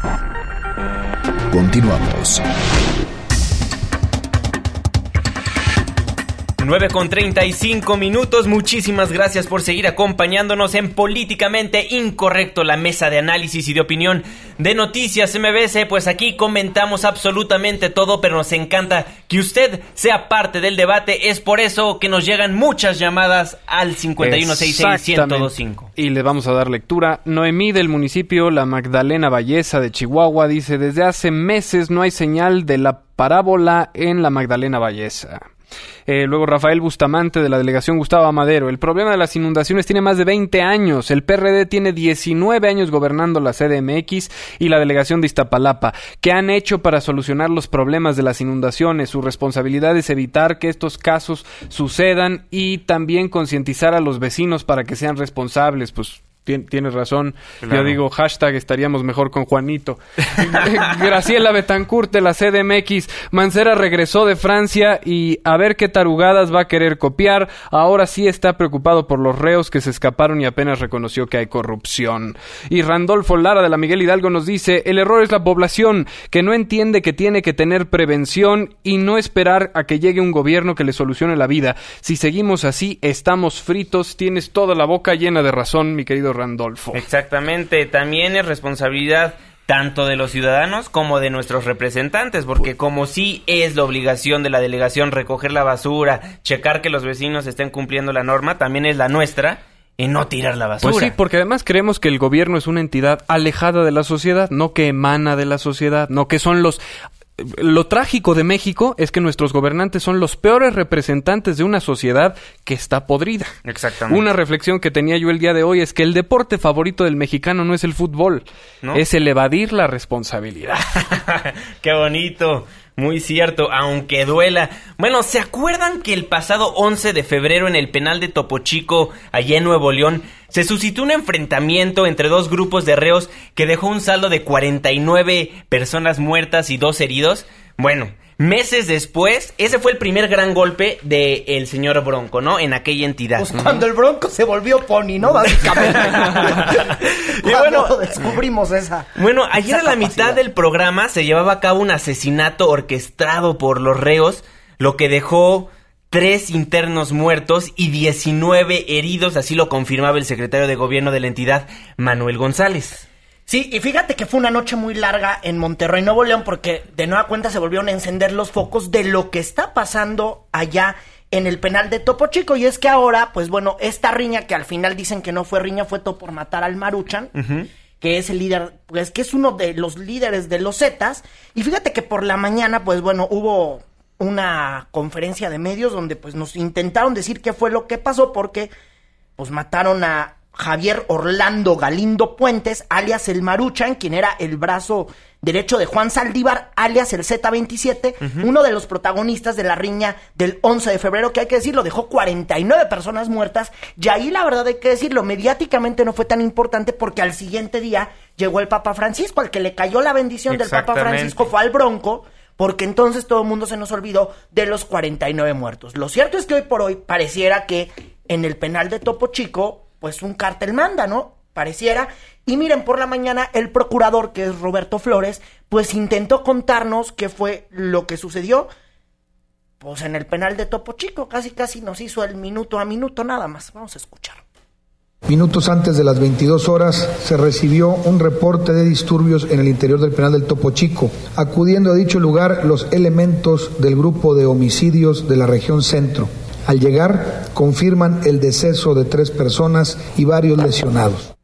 Continuamos. 9 con 35 minutos. Muchísimas gracias por seguir acompañándonos en Políticamente Incorrecto, la mesa de análisis y de opinión de Noticias MBS. Pues aquí comentamos absolutamente todo, pero nos encanta que usted sea parte del debate. Es por eso que nos llegan muchas llamadas al 5166-1025. Y le vamos a dar lectura. Noemí del municipio La Magdalena Valleza de Chihuahua dice: Desde hace meses no hay señal de la parábola en la Magdalena Valleza. Eh, luego Rafael Bustamante de la delegación Gustavo Amadero. El problema de las inundaciones tiene más de 20 años. El PRD tiene 19 años gobernando la CDMX y la delegación de Iztapalapa. ¿Qué han hecho para solucionar los problemas de las inundaciones? Su responsabilidad es evitar que estos casos sucedan y también concientizar a los vecinos para que sean responsables. Pues tienes razón. Yo digo, hashtag estaríamos mejor con Juanito. Graciela Betancourt de la CDMX. Mancera regresó de Francia y a ver qué tarugadas va a querer copiar. Ahora sí está preocupado por los reos que se escaparon y apenas reconoció que hay corrupción. Y Randolfo Lara de la Miguel Hidalgo nos dice, el error es la población, que no entiende que tiene que tener prevención y no esperar a que llegue un gobierno que le solucione la vida. Si seguimos así, estamos fritos. Tienes toda la boca llena de razón, mi querido Randolfo. Exactamente, también es responsabilidad tanto de los ciudadanos como de nuestros representantes, porque como sí es la obligación de la delegación recoger la basura, checar que los vecinos estén cumpliendo la norma, también es la nuestra en no tirar la basura. Pues sí, porque además creemos que el gobierno es una entidad alejada de la sociedad, no que emana de la sociedad, no que son los lo trágico de México es que nuestros gobernantes son los peores representantes de una sociedad que está podrida. Exactamente. Una reflexión que tenía yo el día de hoy es que el deporte favorito del mexicano no es el fútbol, es el evadir la responsabilidad. Qué bonito. Muy cierto, aunque duela. Bueno, ¿se acuerdan que el pasado 11 de febrero en el penal de Topo Chico, allá en Nuevo León, se suscitó un enfrentamiento entre dos grupos de reos que dejó un saldo de 49 personas muertas y dos heridos? Bueno, Meses después, ese fue el primer gran golpe del el señor Bronco, ¿no? En aquella entidad. Pues cuando el Bronco se volvió pony, ¿no? Básicamente. y bueno, descubrimos esa. Bueno, ayer a la mitad del programa se llevaba a cabo un asesinato orquestado por los reos, lo que dejó tres internos muertos y 19 heridos, así lo confirmaba el secretario de gobierno de la entidad, Manuel González. Sí, y fíjate que fue una noche muy larga en Monterrey, Nuevo León, porque de nueva cuenta se volvieron a encender los focos de lo que está pasando allá en el penal de Topo Chico. Y es que ahora, pues bueno, esta riña que al final dicen que no fue riña, fue todo por matar al Maruchan. que es el líder, pues que es uno de los líderes de los Zetas. Y fíjate que por la mañana, pues bueno, hubo una conferencia de medios donde pues nos intentaron decir qué fue lo que pasó porque pues mataron a Javier Orlando Galindo Puentes, alias el Maruchan, quien era el brazo derecho de Juan Saldívar, alias el Z27, uno de los protagonistas de la riña del 11 de febrero, que hay que decirlo, dejó 49 personas muertas, y ahí la verdad hay que decirlo, mediáticamente no fue tan importante porque al siguiente día llegó el Papa Francisco, al que le cayó la bendición del Papa Francisco fue al Bronco, porque entonces todo el mundo se nos olvidó de los 49 muertos. Lo cierto es que hoy por hoy pareciera que en el penal de Topo Chico pues un cártel manda, ¿no? Pareciera. Y miren, por la mañana el procurador, que es Roberto Flores, pues intentó contarnos qué fue lo que sucedió. Pues en el penal de Topo Chico, casi casi nos hizo el minuto a minuto nada más. Vamos a escuchar. Minutos antes de las 22 horas se recibió un reporte de disturbios en el interior del penal del Topo Chico. Acudiendo a dicho lugar los elementos del grupo de homicidios de la región centro. Al llegar, confirman el deceso de tres personas y varios lesionados.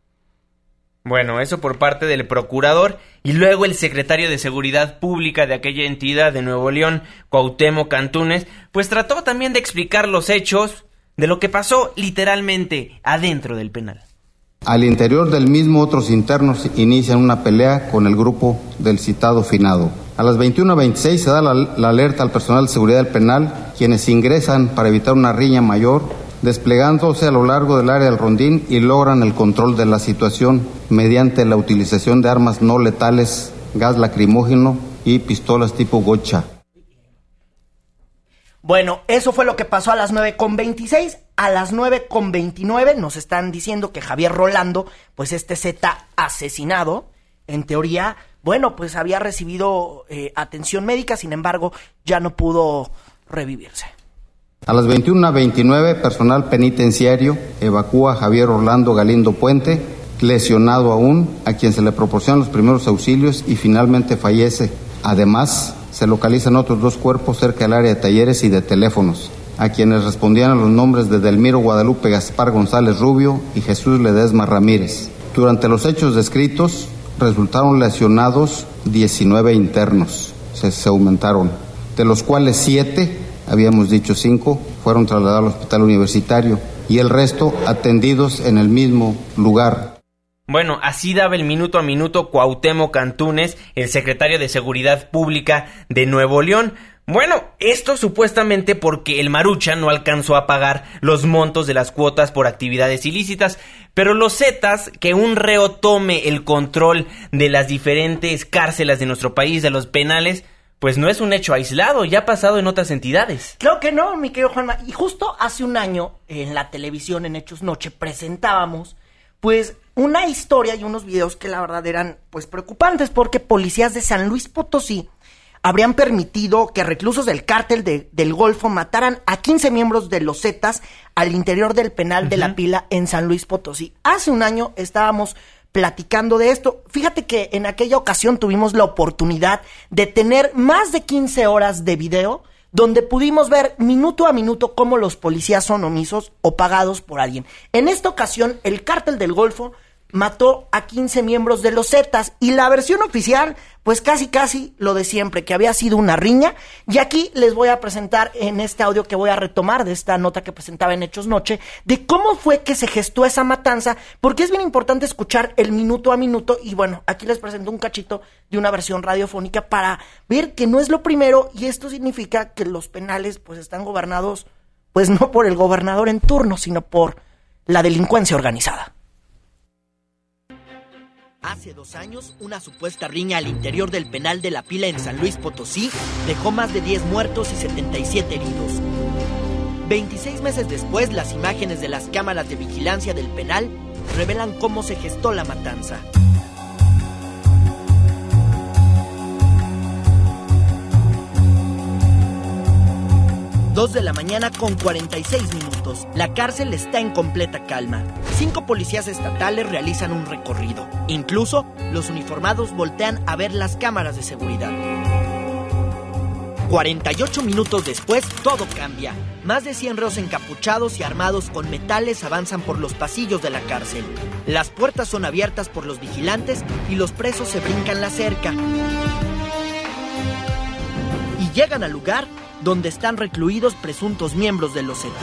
Bueno, eso por parte del procurador y luego el secretario de Seguridad Pública de aquella entidad de Nuevo León, Cuauhtémoc Cantunes, pues trató también de explicar los hechos, de lo que pasó literalmente adentro del penal. Al interior del mismo, otros internos inician una pelea con el grupo del citado finado. A las 21.26 se da la, alerta al personal de seguridad del penal, quienes ingresan para evitar una riña mayor, desplegándose a lo largo del área del rondín y logran el control de la situación mediante la utilización de armas no letales, gas lacrimógeno y pistolas tipo gocha. Bueno, eso fue lo que pasó a las 9.26. A las 9.29 nos están diciendo que Javier Rolando, pues este Z asesinado, en teoría, bueno, pues había recibido eh, atención médica, sin embargo, ya no pudo revivirse. A las 21.29, personal penitenciario evacúa a Javier Orlando Galindo Puente, lesionado aún, a quien se le proporcionan los primeros auxilios y finalmente fallece. Además, se localizan otros dos cuerpos cerca del área de talleres y de teléfonos, a quienes respondían a los nombres de Delmiro Guadalupe Gaspar González Rubio y Jesús Ledesma Ramírez. Durante los hechos descritos, resultaron lesionados 19 internos, se, se aumentaron, de los cuales 7, habíamos dicho 5, fueron trasladados al hospital universitario y el resto atendidos en el mismo lugar. Bueno, así daba el minuto a minuto Cuauhtémoc Cantunes, el secretario de Seguridad Pública de Nuevo León. Bueno, esto supuestamente porque el Marucha no alcanzó a pagar los montos de las cuotas por actividades ilícitas, pero los Zetas, que un reo tome el control de las diferentes cárceles de nuestro país, de los penales, pues no es un hecho aislado, ya ha pasado en otras entidades. Claro que no, mi querido Juanma. Y justo hace un año, en la televisión, en Hechos Noche, presentábamos, pues, una historia y unos videos que la verdad eran, pues, preocupantes, porque policías de San Luis Potosí habrían permitido que reclusos del cártel de, del Golfo mataran a 15 miembros de los Zetas al interior del penal uh -huh. de la pila en San Luis Potosí. Hace un año estábamos platicando de esto. Fíjate que en aquella ocasión tuvimos la oportunidad de tener más de 15 horas de video donde pudimos ver minuto a minuto cómo los policías son omisos o pagados por alguien. En esta ocasión, el cártel del Golfo mató a 15 miembros de los Zetas y la versión oficial, pues casi casi lo de siempre, que había sido una riña. Y aquí les voy a presentar en este audio que voy a retomar de esta nota que presentaba en Hechos Noche, de cómo fue que se gestó esa matanza, porque es bien importante escuchar el minuto a minuto y bueno, aquí les presento un cachito de una versión radiofónica para ver que no es lo primero y esto significa que los penales pues están gobernados pues no por el gobernador en turno, sino por la delincuencia organizada. Hace dos años, una supuesta riña al interior del penal de la pila en San Luis Potosí dejó más de 10 muertos y 77 heridos. 26 meses después, las imágenes de las cámaras de vigilancia del penal revelan cómo se gestó la matanza. Dos de la mañana con 46 minutos. La cárcel está en completa calma. Cinco policías estatales realizan un recorrido. Incluso los uniformados voltean a ver las cámaras de seguridad. 48 minutos después, todo cambia. Más de 100 reos encapuchados y armados con metales avanzan por los pasillos de la cárcel. Las puertas son abiertas por los vigilantes y los presos se brincan la cerca. Y llegan al lugar donde están recluidos presuntos miembros de los Zetas.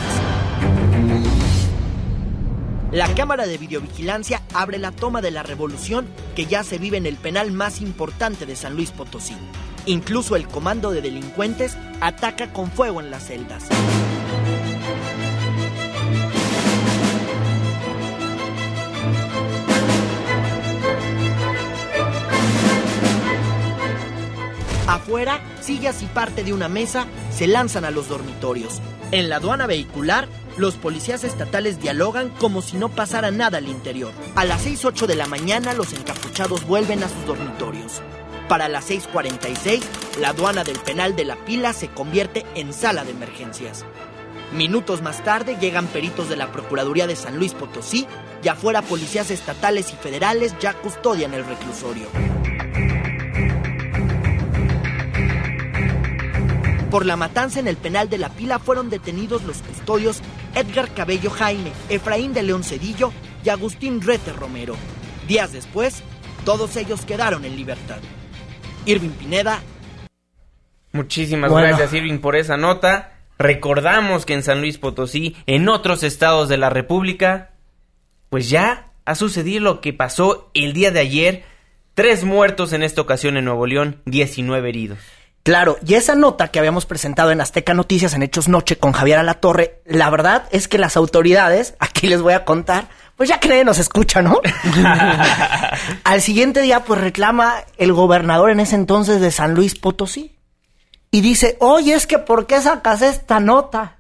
La cámara de videovigilancia abre la toma de la revolución que ya se vive en el penal más importante de San Luis Potosí. Incluso el comando de delincuentes ataca con fuego en las celdas. Afuera, sillas y parte de una mesa se lanzan a los dormitorios. En la aduana vehicular, los policías estatales dialogan como si no pasara nada al interior. A las 6.08 de la mañana, los encapuchados vuelven a sus dormitorios. Para las 6.46, la aduana del penal de la pila se convierte en sala de emergencias. Minutos más tarde llegan peritos de la Procuraduría de San Luis Potosí y afuera policías estatales y federales ya custodian el reclusorio. Por la matanza en el penal de la pila fueron detenidos los custodios Edgar Cabello Jaime, Efraín de León Cedillo y Agustín Rete Romero. Días después, todos ellos quedaron en libertad. Irving Pineda. Muchísimas bueno. gracias, Irving, por esa nota. Recordamos que en San Luis Potosí, en otros estados de la República, pues ya ha sucedido lo que pasó el día de ayer. Tres muertos en esta ocasión en Nuevo León, 19 heridos. Claro, y esa nota que habíamos presentado en Azteca Noticias en Hechos Noche con Javier Alatorre, la verdad es que las autoridades, aquí les voy a contar, pues ya que nadie nos escucha, ¿no? Al siguiente día, pues reclama el gobernador en ese entonces de San Luis Potosí. Y dice, oye, es que ¿por qué sacas esta nota?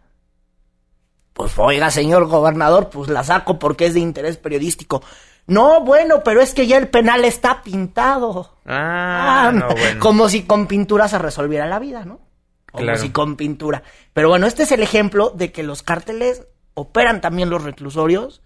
Pues oiga, señor gobernador, pues la saco porque es de interés periodístico. No, bueno, pero es que ya el penal está pintado. Ah, no, bueno. Como si con pintura se resolviera la vida, ¿no? Como Claro. si con pintura. Pero bueno, este es el ejemplo de que los cárteles operan también los reclusorios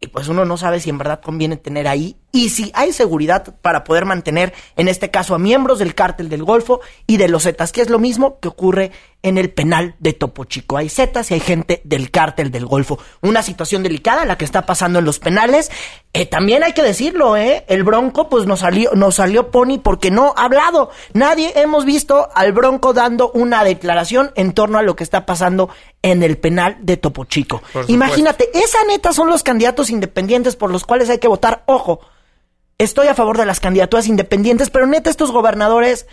y pues uno no sabe si en verdad conviene tener ahí y si hay seguridad para poder mantener, en este caso, a miembros del cártel del Golfo y de los Zetas, que es lo mismo que ocurre en el penal de Topo Chico. Hay Zetas y hay gente del cártel del Golfo. Una situación delicada la que está pasando en los penales. Eh, también hay que decirlo, ¿eh? El Bronco, pues nos salió, nos salió Pony porque no ha hablado. Nadie hemos visto al Bronco dando una declaración en torno a lo que está pasando en el penal de Topo Chico. Imagínate, esa neta son los candidatos independientes por los cuales hay que votar. Ojo, estoy a favor de las candidaturas independientes, pero neta estos gobernadores,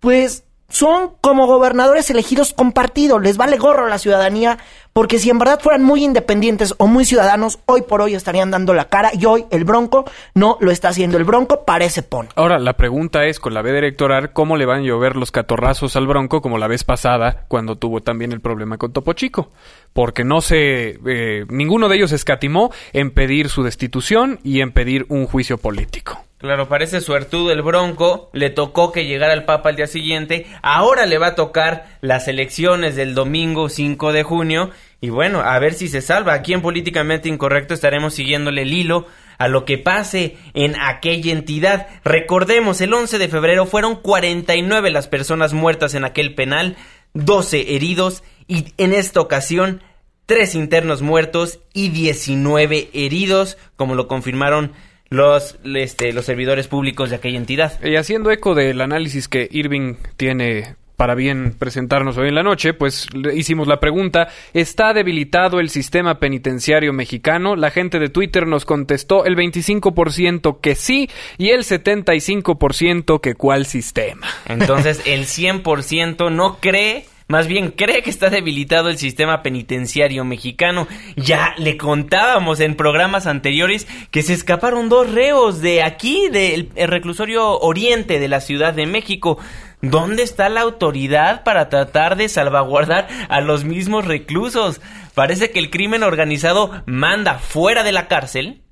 pues son como gobernadores elegidos con partido, les vale gorro a la ciudadanía, porque si en verdad fueran muy independientes o muy ciudadanos, hoy por hoy estarían dando la cara y hoy el Bronco no lo está haciendo. El Bronco parece pone. Ahora, la pregunta es, con la veda electoral, ¿cómo le van a llover los catorrazos al Bronco como la vez pasada cuando tuvo también el problema con Topo Chico? Porque no se... eh, ninguno de ellos escatimó en pedir su destitución y en pedir un juicio político. Claro, parece suertudo el Bronco, le tocó que llegara el Papa al día siguiente, ahora le va a tocar las elecciones del domingo 5 de junio y bueno, a ver si se salva. Aquí en Políticamente Incorrecto estaremos siguiéndole el hilo a lo que pase en aquella entidad. Recordemos, el 11 de febrero fueron 49 las personas muertas en aquel penal, 12 heridos y en esta ocasión tres internos muertos y 19 heridos, como lo confirmaron los, este, los servidores públicos de aquella entidad. Y haciendo eco del análisis que Irving tiene para bien presentarnos hoy en la noche, pues le hicimos la pregunta, ¿está debilitado el sistema penitenciario mexicano? La gente de Twitter nos contestó el 25% que sí y el 75% que cuál sistema. Entonces el 100% no cree, más bien cree que está debilitado el sistema penitenciario mexicano. Ya le contábamos en programas anteriores que se escaparon dos reos de aquí, del el reclusorio oriente de la Ciudad de México. ¿Dónde está la autoridad para tratar de salvaguardar a los mismos reclusos? Parece que el crimen organizado manda fuera de la cárcel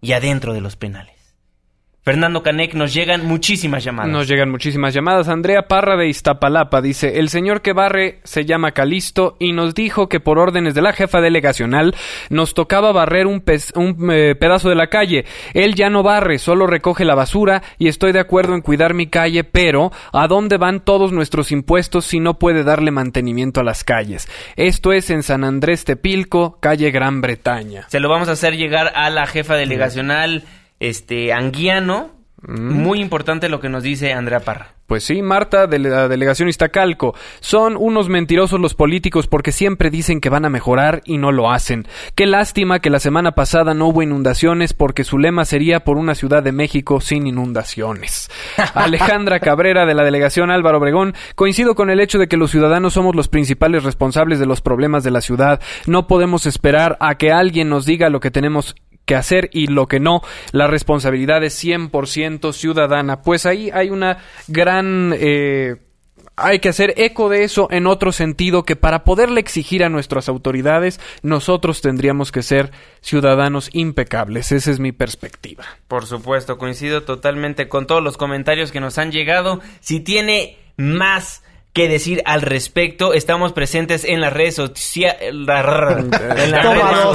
y adentro de los penales. Fernando Canek, nos llegan muchísimas llamadas. Nos llegan muchísimas llamadas. Andrea Parra de Iztapalapa dice, el señor que barre se llama Calisto y nos dijo que por órdenes de la jefa delegacional nos tocaba barrer un, pez- un, eh, pedazo de la calle. Él ya no barre, solo recoge la basura y estoy de acuerdo en cuidar mi calle, pero ¿a dónde van todos nuestros impuestos si no puede darle mantenimiento a las calles? Esto es en San Andrés Tepilco, calle Gran Bretaña. Se lo vamos a hacer llegar a la jefa delegacional, este, Anguiano. Muy importante lo que nos dice Andrea Parra. Pues sí, Marta, de la delegación Iztacalco. Son unos mentirosos los políticos porque siempre dicen que van a mejorar y no lo hacen. Qué lástima que la semana pasada no hubo inundaciones porque su lema sería por una Ciudad de México sin inundaciones. Alejandra Cabrera, de la delegación Álvaro Obregón, coincido con el hecho de que los ciudadanos somos los principales responsables de los problemas de la ciudad. No podemos esperar a que alguien nos diga lo que tenemos que hacer y lo que no. La responsabilidad es 100% ciudadana. Pues ahí hay una gran... eh, hay que hacer eco de eso en otro sentido que para poderle exigir a nuestras autoridades nosotros tendríamos que ser ciudadanos impecables. Esa es mi perspectiva. Por supuesto, coincido totalmente con todos los comentarios que nos han llegado. Si tiene más que decir al respecto, estamos presentes en las redes sociales. En, las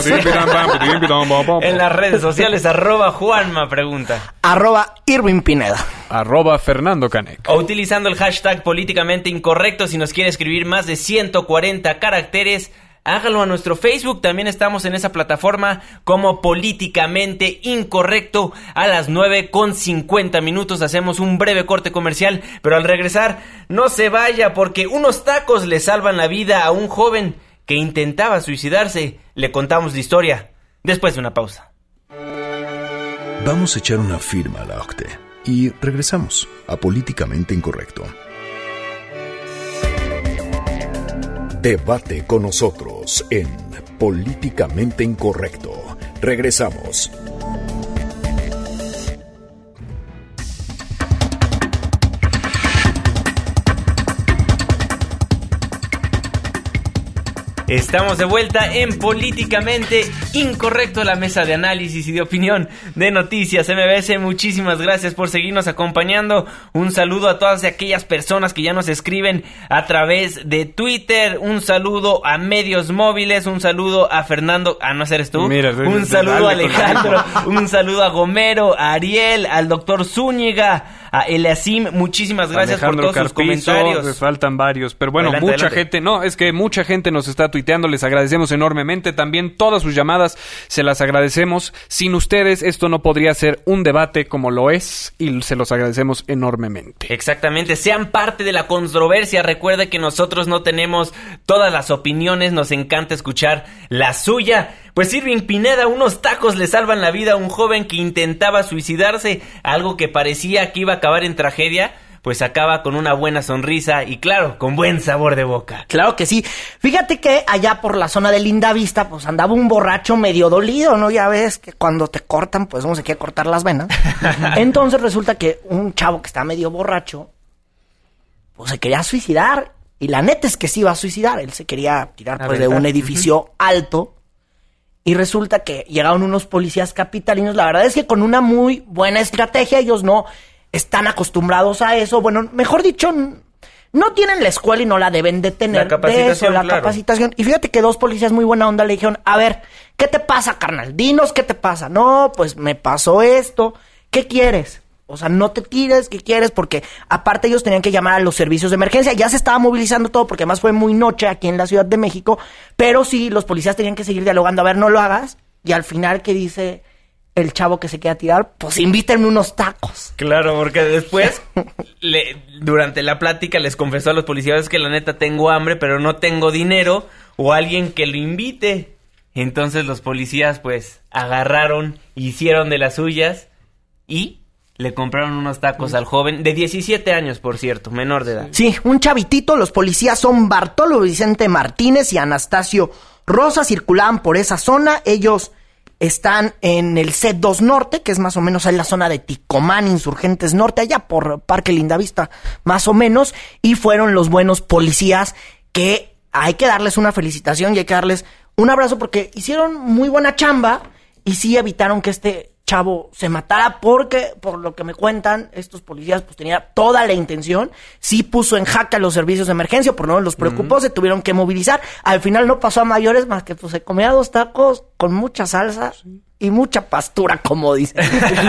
en redes sociales, arroba Juanma pregunta. Arroba Irving Pineda. Arroba Fernando Canek. O utilizando el hashtag políticamente incorrecto si nos quiere escribir más de 140 caracteres hágalo a nuestro Facebook, también estamos en esa plataforma como políticamente incorrecto. A las 9 con 50 minutos hacemos un breve corte comercial, pero al regresar no se vaya porque unos tacos le salvan la vida a un joven que intentaba suicidarse. Le contamos la historia después de una pausa. Vamos a echar una firma a la OCTE y regresamos a Políticamente Incorrecto. Debate con nosotros en Políticamente Incorrecto. Regresamos. Estamos de vuelta en Políticamente Incorrecto, la mesa de análisis y de opinión de Noticias MBS. Muchísimas gracias por seguirnos acompañando. Un saludo a todas aquellas personas que ya nos escriben a través de Twitter. Un saludo a medios móviles. Un saludo a Fernando. Ah, no eres tú. Mira, un saludo a Alejandro. un saludo a Gomero, a Ariel, al doctor Zúñiga a Eliasim, muchísimas gracias por todos sus comentarios. Me faltan varios, pero bueno, mucha gente, no, es que mucha gente nos está tuiteando, les agradecemos enormemente, también todas sus llamadas se las agradecemos. Sin ustedes esto no podría ser un debate como lo es y se los agradecemos enormemente. Exactamente, sean parte de la controversia, recuerde que nosotros no tenemos todas las opiniones, nos encanta escuchar la suya. Pues Irving Pineda, unos tacos le salvan la vida a un joven que intentaba suicidarse, algo que parecía que iba a acabar en tragedia, pues acaba con una buena sonrisa y claro, con buen sabor de boca. Claro que sí. Fíjate que allá por la zona de Linda Vista, pues andaba un borracho medio dolido, ¿no? Ya ves que cuando te cortan, pues uno se quiere cortar las venas. Entonces resulta que un chavo que está medio borracho, pues se quería suicidar. Y la neta es que sí iba a suicidar. Él se quería tirar pues, de un edificio alto y resulta que llegaron unos policías capitalinos. La verdad es que con una muy buena estrategia, ellos no están acostumbrados a eso. Bueno, mejor dicho, no tienen la escuela y no la deben de tener. La capacitación, la capacitación. Y fíjate que dos policías muy buena onda le dijeron, a ver, ¿qué te pasa, carnal? Dinos qué te pasa. No, pues me pasó esto. ¿Qué quieres? O sea, no te tires, ¿qué quieres? Porque aparte ellos tenían que llamar a los servicios de emergencia. Ya se estaba movilizando todo porque además fue muy noche aquí en la Ciudad de México. Pero sí, los policías tenían que seguir dialogando. A ver, no lo hagas. Y al final, ¿qué dice el chavo que se queda a tirar? Pues invítenme unos tacos. Claro, porque después, le, durante la plática, les confesó a los policías que la neta tengo hambre, pero no tengo dinero o alguien que lo invite. Entonces los policías, pues, agarraron, hicieron de las suyas y le compraron unos tacos al joven, de 17 años, por cierto, menor de edad. Sí, un chavitito. Los policías son Bartolo Vicente Martínez y Anastasio Rosa. Circulaban por esa zona. Ellos están en el C2 Norte, que es más o menos en la zona de Ticomán, Insurgentes Norte, allá por Parque Lindavista, más o menos. Y fueron los buenos policías que hay que darles una felicitación y hay que darles un abrazo porque hicieron muy buena chamba y sí evitaron que este chavo se matara porque, por lo que me cuentan, estos policías pues tenía toda la intención, sí puso en jaque a los servicios de emergencia, por no los preocupó, se tuvieron que movilizar, al final no pasó a mayores más que pues se comía dos tacos con mucha salsa y mucha pastura, como dicen.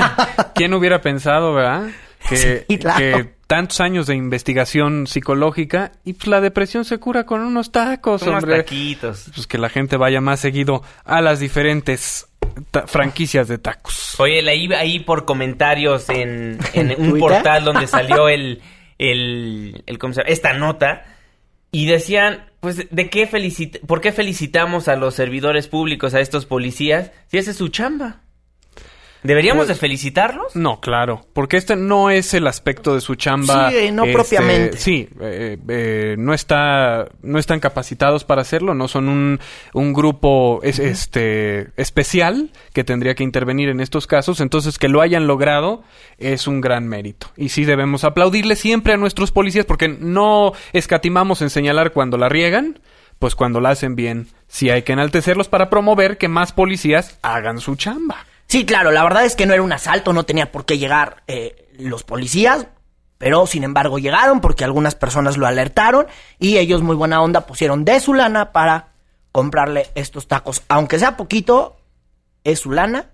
¿Quién hubiera pensado, verdad? Que, que tantos años de investigación psicológica y pues la depresión se cura con unos tacos, Unos hombre. taquitos. Pues que la gente vaya más seguido a las diferentes franquicias de tacos. Oye, leí ahí por comentarios en, en un ¿Twitter? portal donde salió el, el, el- ¿cómo se llama? esta nota y decían, pues, ¿de qué felicit ¿por qué felicitamos a los servidores públicos, a estos policías, si esa es su chamba? ¿Deberíamos Pues- de felicitarlos? No, claro, porque este no es el aspecto de su chamba. Sí, no este, propiamente. Sí, eh, eh, no está, no están capacitados para hacerlo, no son un, un grupo es- este especial que tendría que intervenir en estos casos, entonces que lo hayan logrado es un gran mérito y sí debemos aplaudirle siempre a nuestros policías porque no escatimamos en señalar cuando la riegan, pues cuando la hacen bien, sí hay que enaltecerlos para promover que más policías hagan su chamba. Sí, claro, la verdad es que no era un asalto, no tenía por qué llegar eh, los policías, pero sin embargo llegaron porque algunas personas lo alertaron y ellos muy buena onda pusieron de su lana para comprarle estos tacos, aunque sea poquito, es su lana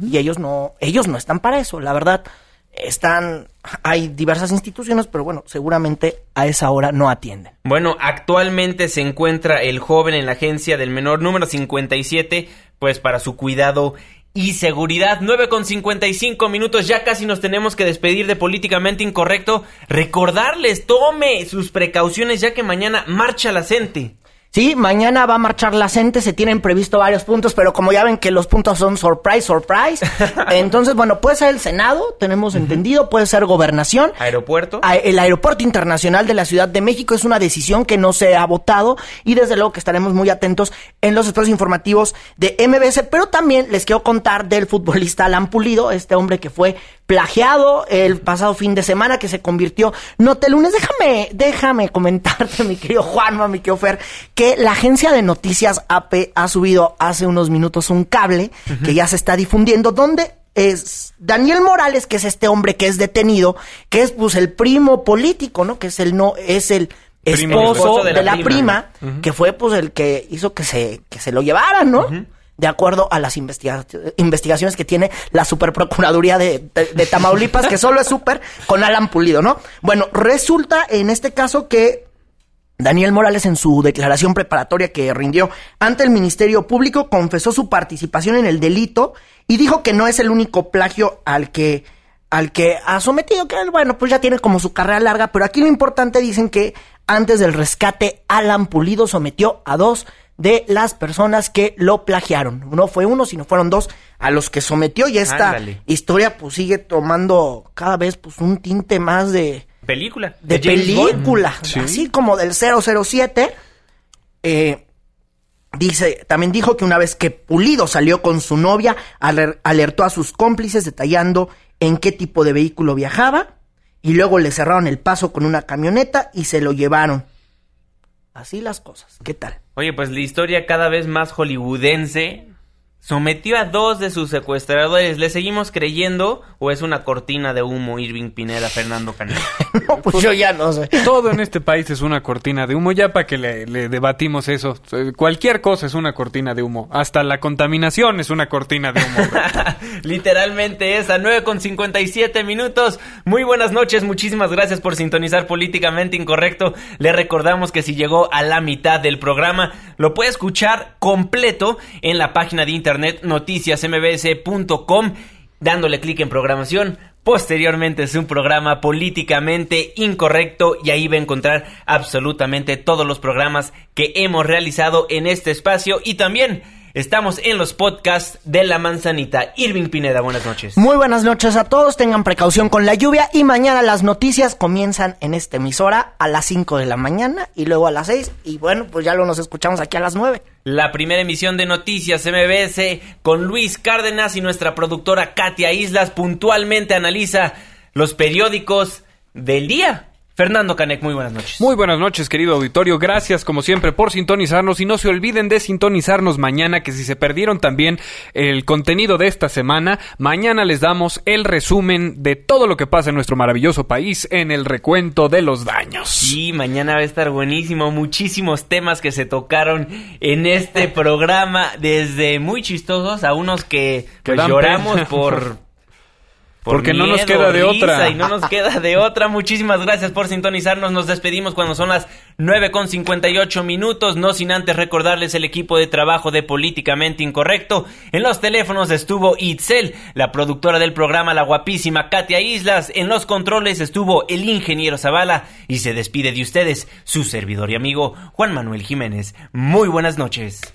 y ellos no, ellos no están para eso, la verdad. están, hay diversas instituciones, pero bueno, seguramente a esa hora no atienden. Bueno, actualmente se encuentra el joven en la agencia del menor número 57, pues para su cuidado y seguridad. 9 con 55 minutos, ya casi nos tenemos que despedir de políticamente incorrecto. Recordarles, tome sus precauciones ya que mañana marcha la gente. Sí, mañana va a marchar la gente, se tienen previsto varios puntos, pero como ya ven que los puntos son surprise, surprise, entonces, bueno, puede ser el Senado, tenemos entendido, puede ser gobernación. Aeropuerto. El aeropuerto internacional de la Ciudad de México es una decisión que no se ha votado y desde luego que estaremos muy atentos en los espacios informativos de MBS, pero también les quiero contar del futbolista Alan Pulido, este hombre que fue plagiado el pasado fin de semana que se convirtió Notelunes. Déjame, déjame comentarte, mi querido Juanma, mi querido Fer, que la agencia de noticias AP ha subido hace unos minutos un cable que ya se está difundiendo donde es Daniel Morales, que es este hombre que es detenido, que es pues el primo político, ¿no? Que es el no, es el esposo, de, la, prima, que fue pues el que hizo que se, que se lo llevaran, ¿no? De acuerdo a las investigaciones que tiene la Superprocuraduría de, de, Tamaulipas, que solo es super con Alan Pulido, ¿no? Bueno, resulta en este caso que Daniel Morales en su declaración preparatoria que rindió ante el Ministerio Público confesó su participación en el delito y dijo que no es el único plagio al que al que ha sometido, que bueno, pues ya tiene como su carrera larga, pero aquí lo importante dicen que antes del rescate Alan Pulido sometió a dos de las personas que lo plagiaron. No fue uno, sino fueron dos a los que sometió y esta historia pues sigue tomando cada vez pues un tinte más de... Película. De, película. Así como del 007. Eh, dice, también dijo que una vez que Pulido salió con su novia, alertó a sus cómplices detallando en qué tipo de vehículo viajaba y luego le cerraron el paso con una camioneta y se lo llevaron. Así las cosas. ¿Qué tal? Oye, pues la historia cada vez más hollywoodense Sometió a dos de sus secuestradores. ¿Le seguimos creyendo o es una cortina de humo Irving Pineda, Fernando Canel? no, pues yo ya no sé. Todo en este país es una cortina de humo. Ya para que le, debatimos eso. Cualquier cosa es una cortina de humo. Hasta la contaminación es una cortina de humo. Literalmente es a 9 con 57 minutos. Muy buenas noches. Muchísimas gracias por sintonizar Políticamente Incorrecto. Le recordamos que si llegó a la mitad del programa, lo puede escuchar completo en la página de internet internet noticiasmbs.com, dándole clic en programación. Posteriormente es un programa políticamente incorrecto y ahí va a encontrar absolutamente todos los programas que hemos realizado en este espacio y también Estamos en los podcasts de La Manzanita. Irving Pineda, buenas noches. Muy buenas noches a todos, tengan precaución con la lluvia y mañana las noticias comienzan en esta emisora a las 5 de la mañana y luego a las 6 y bueno, pues ya lo nos escuchamos aquí a las 9. La primera emisión de Noticias MBS con Luis Cárdenas y nuestra productora Katia Islas puntualmente analiza los periódicos del día. Fernando Canek, muy buenas noches. Muy buenas noches, querido auditorio. Gracias, como siempre, por sintonizarnos. Y no se olviden de sintonizarnos mañana, que si se perdieron también el contenido de esta semana, mañana les damos el resumen de todo lo que pasa en nuestro maravilloso país en el recuento de los daños. Sí, mañana va a estar buenísimo. Muchísimos temas que se tocaron en este programa, desde muy chistosos a unos que pues, lloramos por porque no nos queda de otra. Y no nos queda de otra. Muchísimas gracias por sintonizarnos. Nos despedimos cuando son las 9 con 58 minutos. No sin antes recordarles el equipo de trabajo de Políticamente Incorrecto. En los teléfonos estuvo Itzel, la productora del programa La Guapísima Katia Islas. En los controles estuvo el ingeniero Zavala. Y se despide de ustedes su servidor y amigo Juan Manuel Jiménez. Muy buenas noches.